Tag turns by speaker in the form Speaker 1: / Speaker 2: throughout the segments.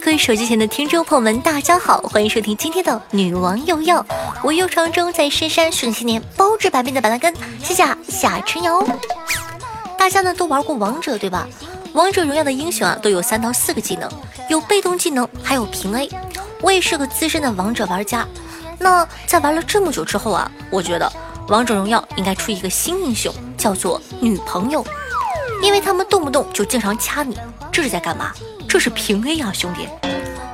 Speaker 1: 各位手机前的听众朋友们，大家好，欢迎收听今天的《女王又要》，我又长征在深山训七年，包治百病的板蓝根，谢谢夏春瑶。大家呢都玩过王者对吧？王者荣耀的英雄啊都有三到四个技能，有被动技能，还有平 A。我也是个资深的王者玩家，那在玩了这么久之后啊，我觉得王者荣耀应该出一个新英雄，叫做女朋友，因为他们动不动就经常掐你，这是在干嘛？这是平 A 啊，兄弟。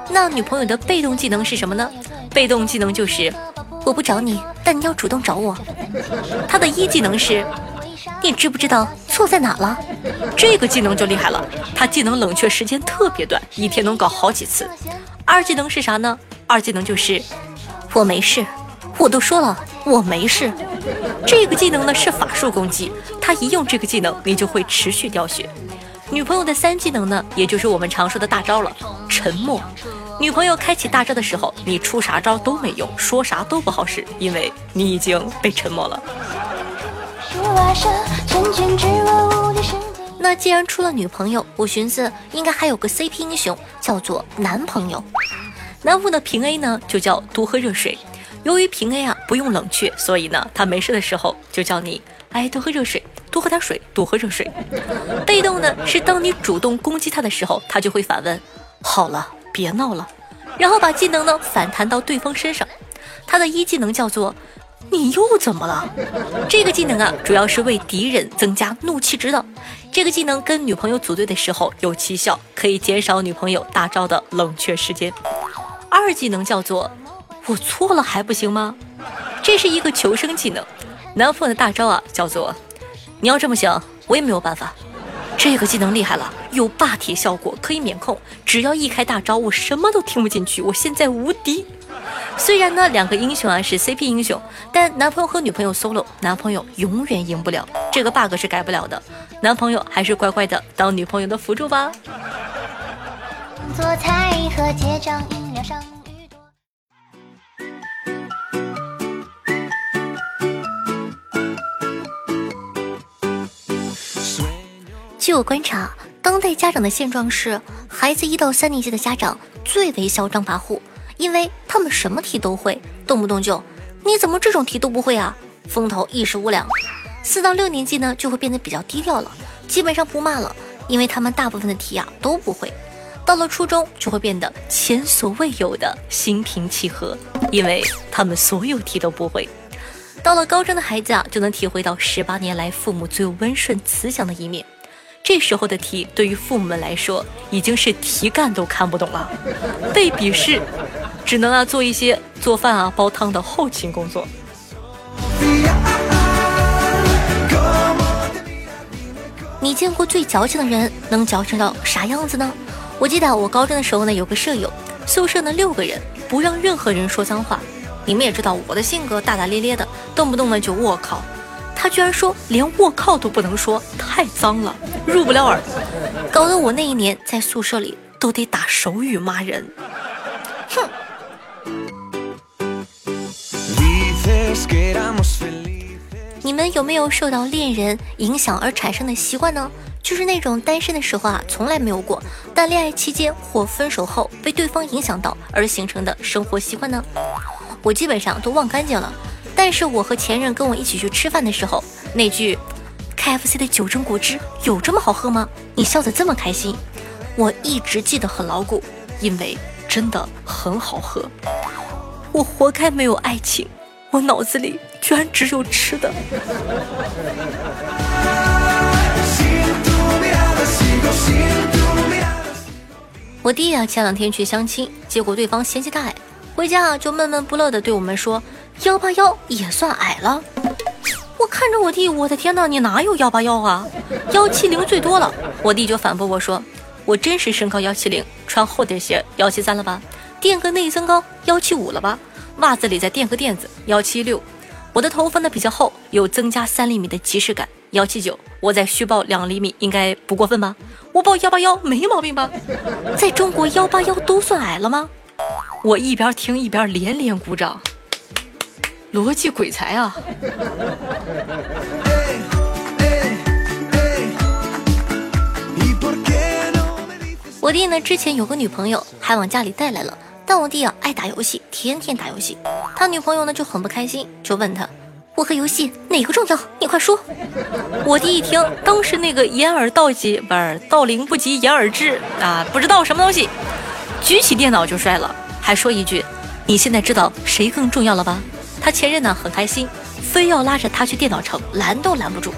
Speaker 1: 那女朋友的被动技能是什么呢？被动技能就是我不找你，但你要主动找我。她的一技能是，你知不知道错在哪了？这个技能就厉害了，她技能冷却时间特别短，一天能搞好几次。二技能是啥呢？二技能就是我没事，我都说了我没事。这个技能呢是法术攻击，她一用这个技能，你就会持续掉血。女朋友的三技能呢，也就是我们常说的大招了，沉默。女朋友开启大招的时候，你出啥招都没用，说啥都不好使，因为你已经被沉默了。那既然出了女朋友，我寻思应该还有个 CP 英雄，叫做男朋友。男朋友的平 A 呢，就叫多喝热水。由于平 A 啊不用冷却，所以呢，他没事的时候就叫你哎多喝热水。多喝点水，多喝热水。被动呢是当你主动攻击他的时候，他就会反问：“好了，别闹了。”然后把技能呢反弹到对方身上。他的一技能叫做“你又怎么了？”这个技能啊，主要是为敌人增加怒气值的。这个技能跟女朋友组队的时候有奇效，可以减少女朋友大招的冷却时间。二技能叫做“我错了还不行吗？”这是一个求生技能。男朋友的大招啊叫做。你要这么想，我也没有办法。这个技能厉害了，有霸体效果，可以免控。只要一开大招，我什么都听不进去。我现在无敌。虽然呢，两个英雄啊是 CP 英雄，但男朋友和女朋友 solo，男朋友永远赢不了。这个 bug 是改不了的。男朋友还是乖乖的当女朋友的辅助吧。做菜和结账饮料上。据我观察，当代家长的现状是，孩子一到三年级的家长最为嚣张跋扈，因为他们什么题都会，动不动就你怎么这种题都不会啊？风头一时无两。四到六年级呢，就会变得比较低调了，基本上不骂了，因为他们大部分的题啊都不会。到了初中，就会变得前所未有的心平气和，因为他们所有题都不会。到了高中的孩子啊，就能体会到十八年来父母最温顺慈祥的一面。这时候的题对于父母们来说已经是题干都看不懂了，被鄙视，只能啊做一些做饭啊煲汤的后勤工作。你见过最矫情的人能矫情到啥样子呢？我记得我高中的时候呢，有个舍友，宿舍呢六个人，不让任何人说脏话。你们也知道我的性格大大咧咧的，动不动呢就我靠。他居然说连“我靠”都不能说，太脏了，入不了耳，搞得我那一年在宿舍里都得打手语骂人。哼！你们有没有受到恋人影响而产生的习惯呢？就是那种单身的时候啊，从来没有过，但恋爱期间或分手后被对方影响到而形成的生活习惯呢？我基本上都忘干净了。但是我和前任跟我一起去吃饭的时候，那句 “KFC 的九珍果汁有这么好喝吗？”你笑得这么开心，我一直记得很牢固，因为真的很好喝。我活该没有爱情，我脑子里居然只有吃的。我弟啊，前两天去相亲，结果对方嫌弃他矮，回家啊就闷闷不乐的对我们说。幺八幺也算矮了，我看着我弟，我的天哪，你哪有幺八幺啊？幺七零最多了。我弟就反驳我说，我真实身高幺七零，穿厚点鞋幺七三了吧？垫个内增高幺七五了吧？袜子里再垫个垫子幺七六。我的头发呢比较厚，有增加三厘米的即视感幺七九。我再虚报两厘米应该不过分吧？我报幺八幺没毛病吧？在中国幺八幺都算矮了吗？我一边听一边连连鼓掌，逻辑鬼才啊！我弟呢，之前有个女朋友，还往家里带来了。但我弟啊，爱打游戏，天天打游戏。他女朋友呢就很不开心，就问他：“我和游戏哪个重要？你快说。”我弟一听，当时那个掩耳盗鸡，不是盗铃不及掩耳智啊，不知道什么东西，举起电脑就摔了，还说一句：“你现在知道谁更重要了吧？”他前任呢很开心，非要拉着他去电脑城，拦都拦不住。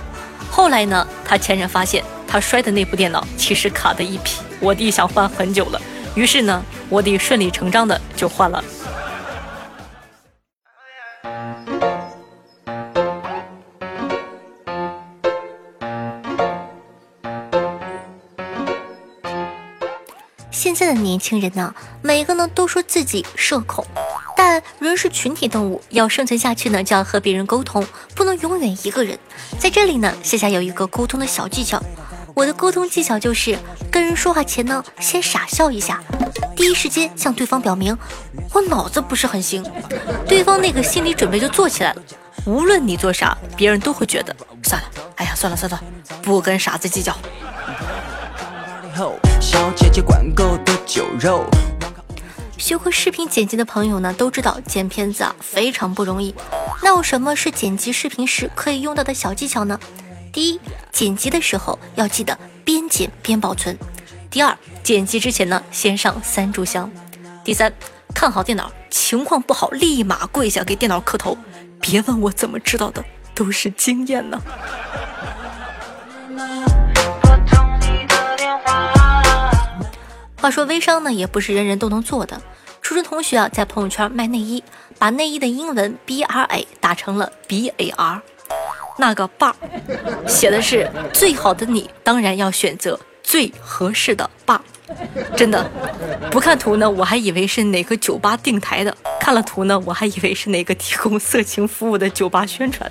Speaker 1: 后来呢，他前任发现他摔的那部电脑其实卡的一批。我弟想换很久了，于是呢，我弟顺理成章的就换了。现在的年轻人呢，每个呢都说自己社恐，人是群体动物，要生存下去呢，就要和别人沟通，不能永远一个人。在这里呢，夏夏有一个沟通的小技巧。我的沟通技巧就是跟人说话前呢，先傻笑一下，第一时间向对方表明我脑子不是很行，对方那个心理准备就做起来了。无论你做啥，别人都会觉得算了，哎呀，算了算了，不跟傻子计较。学过视频剪辑的朋友呢，都知道剪片子啊非常不容易。那有什么是剪辑视频时可以用到的小技巧呢？第一，剪辑的时候要记得边剪边保存。第二，剪辑之前呢，先上三炷香。第三，看好电脑，情况不好立马跪下给电脑磕头。别问我怎么知道的，都是经验呢。话说微商呢，也不是人人都能做的。初中同学啊，在朋友圈卖内衣，把内衣的英文 B R A 打成了 B A R。那个 bar 写的是最好的你，当然要选择最合适的 bar。真的，不看图呢，我还以为是哪个酒吧定台的；看了图呢，我还以为是哪个提供色情服务的酒吧宣传。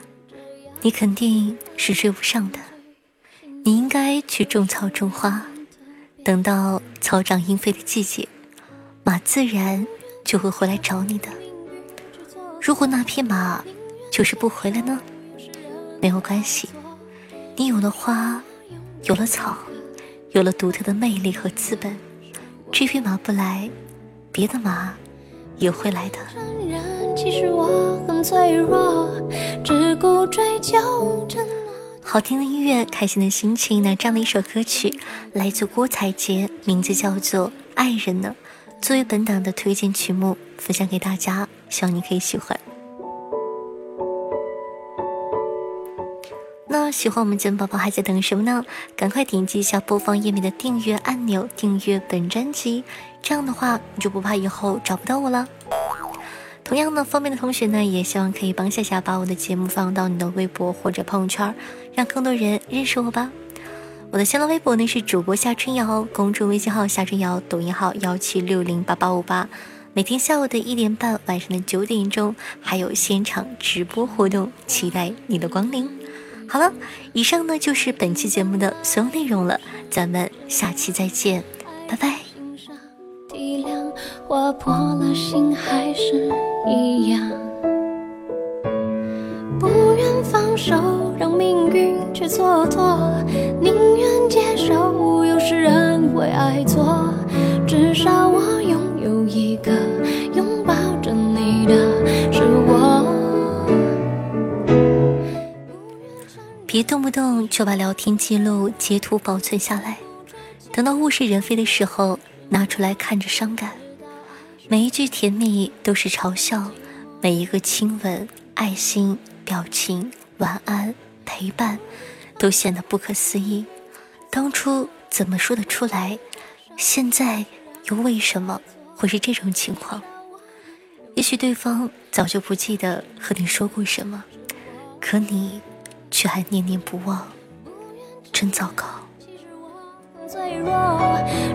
Speaker 1: 你肯定是追不上的。你应该去种草种花，等到草长莺飞的季节，马自然就会回来找你的。如果那匹马就是不回来呢？没有关系，你有了花，有了草，有了独特的魅力和资本，这匹马不来，别的马也会来的。好听的音乐，开心的心情，那这样的一首歌曲来自郭采洁，名字叫做《爱人》呢。作为本档的推荐曲目，分享给大家，希望你可以喜欢。喜欢我们节目宝宝还在等什么呢？赶快点击一下播放页面的订阅按钮，订阅本专辑，这样的话你就不怕以后找不到我了。同样呢，方便的同学呢，也希望可以帮夏夏把我的节目放到你的微博或者朋友圈，让更多人认识我吧。我的新浪微博呢是主播夏春瑶，公众微信号夏春瑶，抖音号幺七六零八八五八。每天下午的一点半，晚上的九点钟还有现场直播活动，期待你的光临。好了，以上呢就是本期节目的所有内容了，咱们下期再见，拜拜。
Speaker 2: 划破了心还是一样，不愿放手让命运去蹉跎，宁愿接受有时人会爱错。
Speaker 1: 别动不动就把聊天记录截图保存下来，等到物是人非的时候拿出来看着伤感。每一句甜蜜都是嘲笑，每一个亲吻、爱心、表情、晚安、陪伴，都显得不可思议。当初怎么说得出来？现在又为什么会是这种情况？也许对方早就不记得和你说过什么，可你却还念念不忘，真糟糕。
Speaker 2: 脆弱，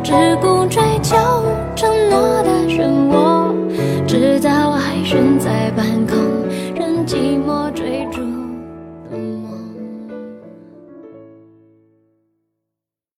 Speaker 2: 只顾追求承诺的，直到爱在半空，任寂寞追。